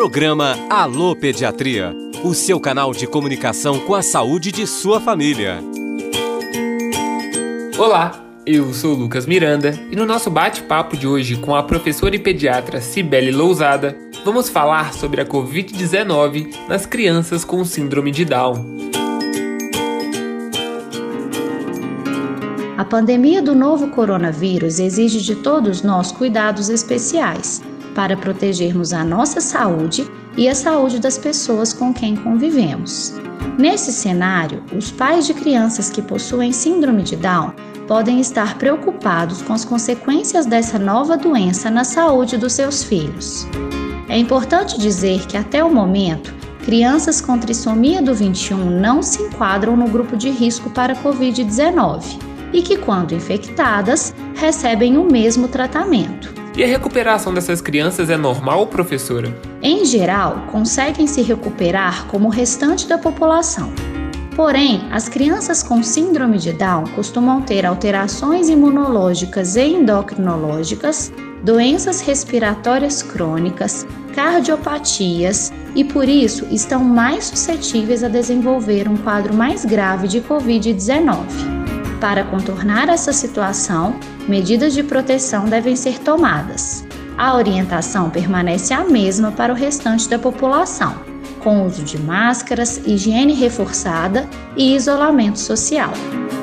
Programa Alô Pediatria, o seu canal de comunicação com a saúde de sua família. Olá, eu sou Lucas Miranda e no nosso bate-papo de hoje com a professora e pediatra Cibele Lousada, vamos falar sobre a Covid-19 nas crianças com síndrome de Down. A pandemia do novo coronavírus exige de todos nós cuidados especiais para protegermos a nossa saúde e a saúde das pessoas com quem convivemos. Nesse cenário, os pais de crianças que possuem síndrome de Down podem estar preocupados com as consequências dessa nova doença na saúde dos seus filhos. É importante dizer que até o momento, crianças com trissomia do 21 não se enquadram no grupo de risco para Covid-19 e que, quando infectadas, recebem o mesmo tratamento. E a recuperação dessas crianças é normal, professora? Em geral, conseguem se recuperar como o restante da população. Porém, as crianças com síndrome de Down costumam ter alterações imunológicas e endocrinológicas, doenças respiratórias crônicas, cardiopatias e por isso estão mais suscetíveis a desenvolver um quadro mais grave de Covid-19. Para contornar essa situação, medidas de proteção devem ser tomadas. A orientação permanece a mesma para o restante da população, com uso de máscaras, higiene reforçada e isolamento social.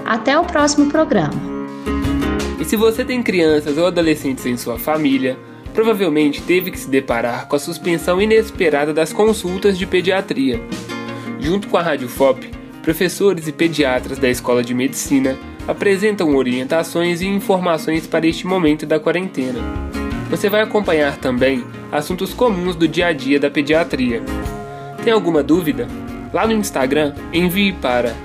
Até o próximo programa. E se você tem crianças ou adolescentes em sua família, provavelmente teve que se deparar com a suspensão inesperada das consultas de pediatria. Junto com a Rádio FOP, professores e pediatras da Escola de Medicina apresentam orientações e informações para este momento da quarentena. Você vai acompanhar também assuntos comuns do dia a dia da pediatria. Tem alguma dúvida? Lá no Instagram, envie para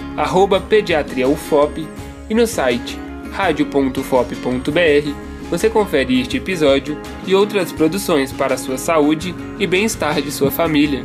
pediatriaufop e no site radio.ufop.br você confere este episódio e outras produções para a sua saúde e bem-estar de sua família.